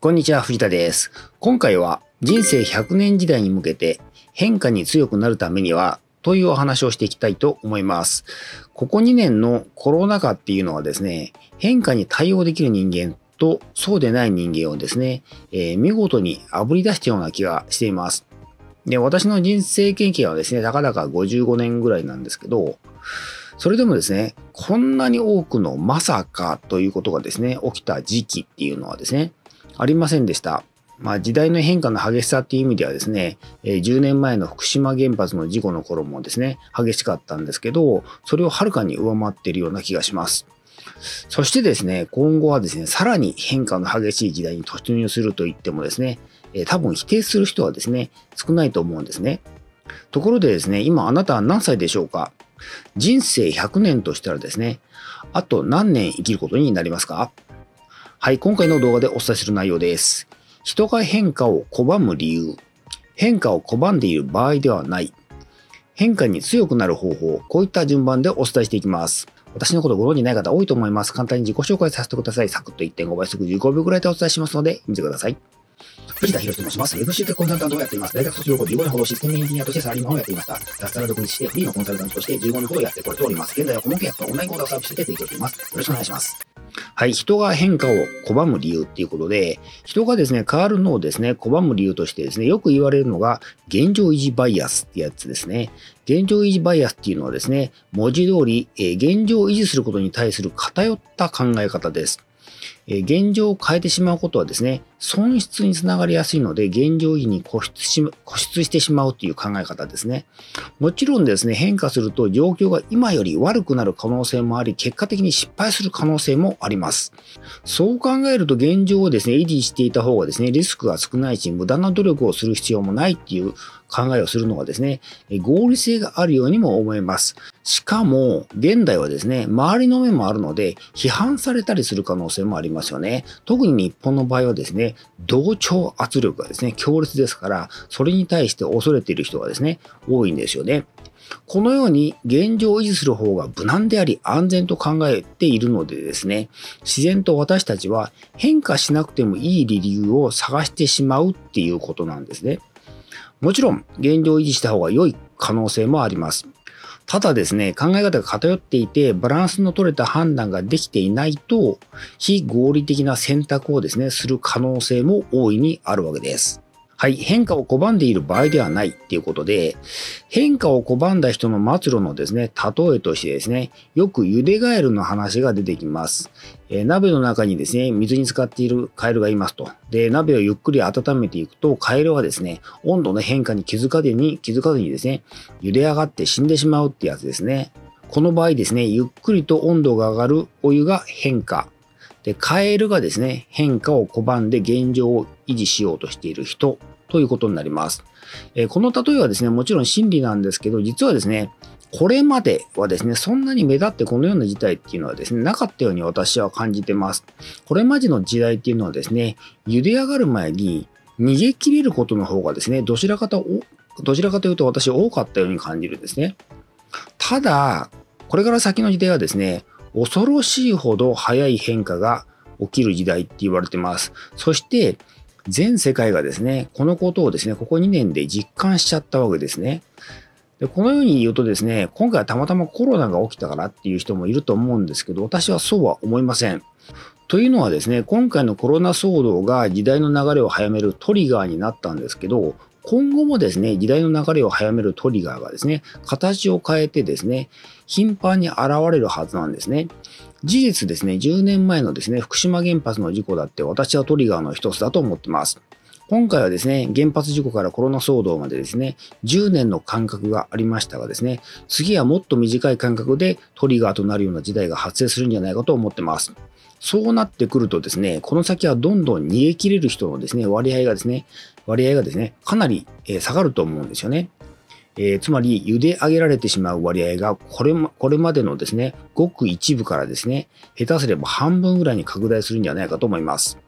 こんにちは、藤田です。今回は人生100年時代に向けて変化に強くなるためにはというお話をしていきたいと思います。ここ2年のコロナ禍っていうのはですね、変化に対応できる人間とそうでない人間をですね、えー、見事に炙り出したような気がしています。で、私の人生経験はですね、たかだか55年ぐらいなんですけど、それでもですね、こんなに多くのまさかということがですね、起きた時期っていうのはですね、ありませんでした。まあ、時代の変化の激しさっていう意味ではですね、10年前の福島原発の事故の頃もですね、激しかったんですけど、それをはるかに上回っているような気がします。そしてですね、今後はですね、さらに変化の激しい時代に突入すると言ってもですね、多分否定する人はですね、少ないと思うんですね。ところでですね、今あなたは何歳でしょうか？人生100年としたらですね、あと何年生きることになりますか？はい、今回の動画でお伝えする内容です。人が変化を拒む理由。変化を拒んでいる場合ではない。変化に強くなる方法。こういった順番でお伝えしていきます。私のことご存じない方多いと思います。簡単に自己紹介させてください。サクッと1.5倍速15秒くらいでお伝えしますので、見てください。藤田博と申します。FC テコンサルタントをやっています。大学卒業後15年ほどシステムエンジニアとしてサラリーマンをやっていました。脱サラ独立してフリーのコンサルタントとして15年ほどやってこれております。現在は顧問契約とオンライン講座をサービスで提供しています。よろしくお願いします。はい、人が変化を拒む理由っていうことで、人がですね、変わるのをですね、拒む理由としてですね、よく言われるのが、現状維持バイアスってやつですね。現状維持バイアスっていうのはですね、文字通り、え、現状を維持することに対する偏った考え方です。え現状を変えてしまうことはですね、損失につながりやすいので、現状維持に固執し固執してしまうという考え方ですね。もちろんですね、変化すると状況が今より悪くなる可能性もあり、結果的に失敗する可能性もあります。そう考えると現状をですね、維持していた方がですね、リスクが少ないし、無駄な努力をする必要もないっていう考えをするのがですね、合理性があるようにも思えます。しかも、現代はですね、周りの目もあるので、批判されたりする可能性もありますよね。特に日本の場合はですね、同調圧力がですね、強烈ですから、それに対して恐れている人がですね、多いんですよね。このように現状を維持する方が無難であり安全と考えているのでですね、自然と私たちは変化しなくてもいい理由を探してしまうっていうことなんですね。もちろん、現状を維持した方が良い可能性もあります。ただですね、考え方が偏っていて、バランスの取れた判断ができていないと、非合理的な選択をですね、する可能性も大いにあるわけです。はい、変化を拒んでいる場合ではないっていうことで、変化を拒んだ人の末路のですね、例えとしてですね、よく茹でガエルの話が出てきます。えー、鍋の中にですね、水に浸かっているカエルがいますと。で、鍋をゆっくり温めていくと、カエルはですね、温度の変化に気づかずに、気づかずにですね、茹で上がって死んでしまうってやつですね。この場合ですね、ゆっくりと温度が上がるお湯が変化。で、カエルがですね、変化を拒んで現状を維持しようとしている人ということになります。えー、この例えはですね、もちろん真理なんですけど、実はですね、これまではですね、そんなに目立ってこのような事態っていうのはですね、なかったように私は感じてます。これまでの時代っていうのはですね、茹で上がる前に逃げ切れることの方がですね、どちらかと、どちらかというと私多かったように感じるんですね。ただ、これから先の時代はですね、恐ろしいほど早い変化が起きる時代って言われてます。そして、全世界がですね、このことをですね、ここ2年で実感しちゃったわけですね。でこのように言うとですね、今回はたまたまコロナが起きたからっていう人もいると思うんですけど、私はそうは思いません。というのはですね、今回のコロナ騒動が時代の流れを早めるトリガーになったんですけど、今後もですね、時代の流れを早めるトリガーがですね、形を変えてですね、頻繁に現れるはずなんですね。事実ですね、10年前のですね、福島原発の事故だって私はトリガーの一つだと思ってます。今回はですね、原発事故からコロナ騒動までですね、10年の間隔がありましたがですね、次はもっと短い間隔でトリガーとなるような時代が発生するんじゃないかと思ってます。そうなってくるとですね、この先はどんどん逃げ切れる人のですね、割合がですね、割合がですね、かなり下がると思うんですよね。えー、つまり、茹で上げられてしまう割合が、これま、これまでのですね、ごく一部からですね、下手すれば半分ぐらいに拡大するんじゃないかと思います。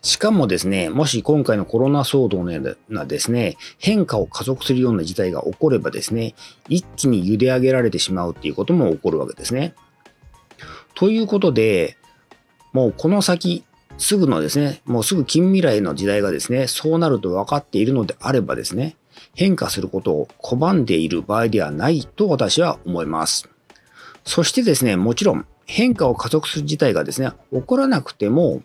しかもですね、もし今回のコロナ騒動のようなですね、変化を加速するような事態が起こればですね、一気に茹で上げられてしまうっていうことも起こるわけですね。ということで、もうこの先、すぐのですね、もうすぐ近未来の時代がですね、そうなると分かっているのであればですね、変化することを拒んでいる場合ではないと私は思います。そしてですね、もちろん変化を加速する事態がですね、起こらなくても、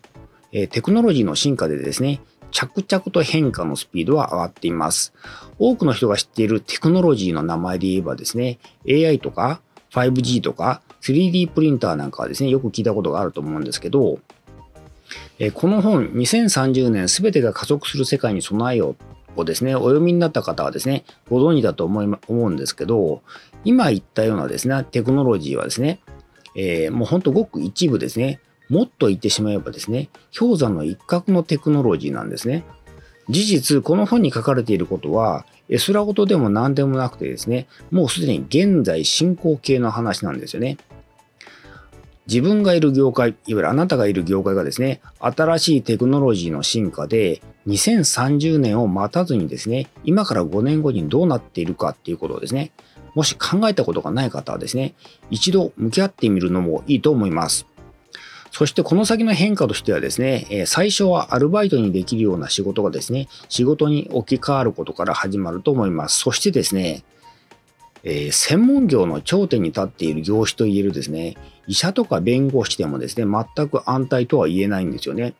えテクノロジーの進化でですね、着々と変化のスピードは上がっています。多くの人が知っているテクノロジーの名前で言えばですね、AI とか 5G とか 3D プリンターなんかはですね、よく聞いたことがあると思うんですけど、えこの本2030年すべてが加速する世界に備えようをですね、お読みになった方はですね、ご存知だと思い思うんですけど、今言ったようなですね、テクノロジーはですね、えー、もうほんとごく一部ですね、もっと言ってしまえばですね、氷山の一角のテクノロジーなんですね。事実、この本に書かれていることは、絵空事でも何でもなくてですね、もうすでに現在進行形の話なんですよね。自分がいる業界、いわゆるあなたがいる業界がですね、新しいテクノロジーの進化で、2030年を待たずにですね、今から5年後にどうなっているかっていうことをですね、もし考えたことがない方はですね、一度向き合ってみるのもいいと思います。そしてこの先の変化としてはですね、最初はアルバイトにできるような仕事がですね、仕事に置き換わることから始まると思います。そしてですね、えー、専門業の頂点に立っている業種といえるですね、医者とか弁護士でもですね、全く安泰とは言えないんですよね。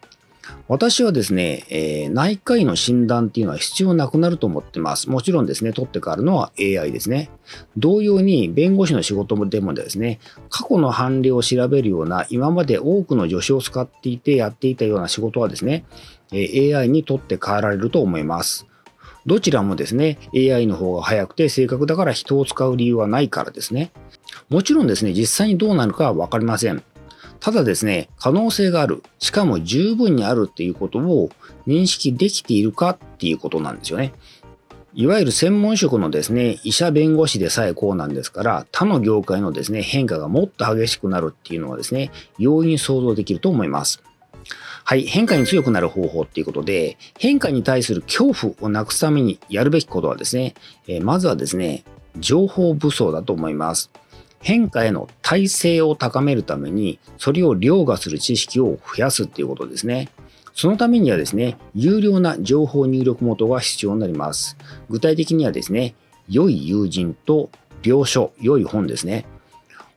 私はですね、えー、内科医の診断っていうのは必要なくなると思ってます。もちろんですね、取って変わるのは AI ですね。同様に弁護士の仕事でもですね、過去の判例を調べるような今まで多くの助手を使っていてやっていたような仕事はですね、AI に取って変えられると思います。どちらもですね、AI の方が早くて正確だから人を使う理由はないからですね。もちろんですね、実際にどうなるかはわかりません。ただですね、可能性がある、しかも十分にあるっていうことを認識できているかっていうことなんですよね。いわゆる専門職のですね、医者弁護士でさえこうなんですから、他の業界のですね、変化がもっと激しくなるっていうのはですね、容易に想像できると思います。はい、変化に強くなる方法っていうことで、変化に対する恐怖をなくすためにやるべきことはですね、え、まずはですね、情報武装だと思います。変化への耐性を高めるために、それを凌駕する知識を増やすっていうことですね。そのためにはですね、有料な情報入力元が必要になります。具体的にはですね、良い友人と病書、良い本ですね。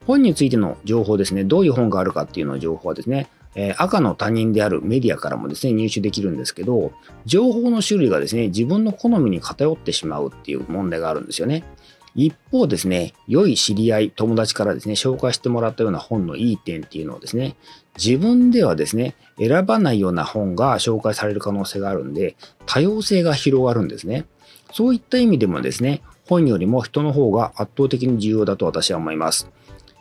本についての情報ですね、どういう本があるかっていうの情報はですね、え赤の他人であるメディアからもですね、入手できるんですけど、情報の種類がですね、自分の好みに偏ってしまうっていう問題があるんですよね。一方ですね、良い知り合い、友達からですね、紹介してもらったような本のいい点っていうのをですね、自分ではですね、選ばないような本が紹介される可能性があるんで、多様性が広がるんですね。そういった意味でもですね、本よりも人の方が圧倒的に重要だと私は思います。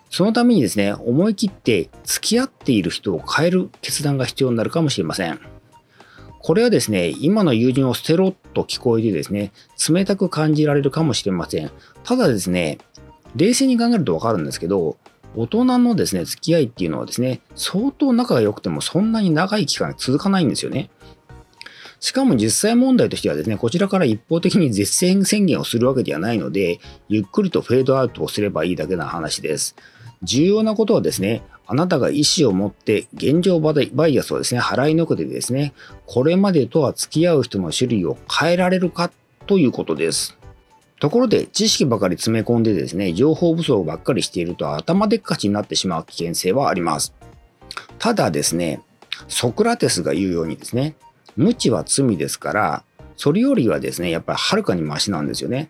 そのためにですね、思い切って付き合っている人を変える決断が必要になるかもしれません。これはですね、今の友人を捨てろと聞こえてですね、冷たく感じられるかもしれません。ただですね、冷静に考えるとわかるんですけど、大人のですね、付き合いっていうのはですね、相当仲が良くてもそんなに長い期間続かないんですよね。しかも実際問題としてはですね、こちらから一方的に絶戦宣言をするわけではないので、ゆっくりとフェードアウトをすればいいだけな話です。重要なことはですね、あなたが意思を持って現状バイアスをですね、払いのけてですね、これまでとは付き合う人の種類を変えられるかということです。ところで、知識ばかり詰め込んでですね、情報不足ばっかりしていると頭でっかちになってしまう危険性はあります。ただですね、ソクラテスが言うようにですね、無知は罪ですから、それよりはですね、やっぱりはるかにマシなんですよね。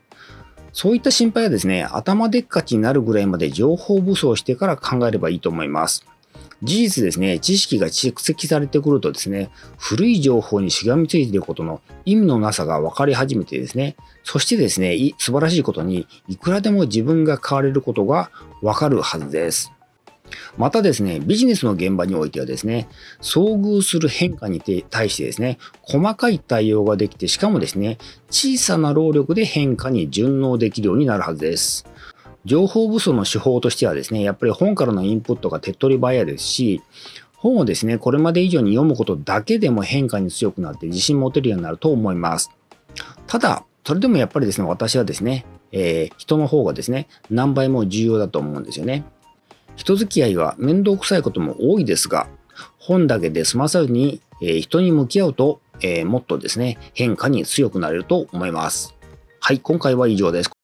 そういった心配はですね、頭でっかちになるぐらいまで情報武装してから考えればいいと思います。事実ですね、知識が蓄積されてくるとですね、古い情報にしがみついていることの意味のなさが分かり始めてですね、そしてですね、素晴らしいことに、いくらでも自分が変われることが分かるはずです。またですね、ビジネスの現場においてはですね、遭遇する変化に対してですね、細かい対応ができて、しかもですね、小さな労力で変化に順応できるようになるはずです。情報武装の手法としてはですね、やっぱり本からのインプットが手っ取り早いですし、本をですね、これまで以上に読むことだけでも変化に強くなって自信持てるようになると思います。ただ、それでもやっぱりですね、私はですね、えー、人の方がですね、何倍も重要だと思うんですよね。人付き合いは面倒くさいことも多いですが、本だけで済まさずにえー人に向き合うと、えーもっとですね、変化に強くなれると思います。はい、今回は以上です。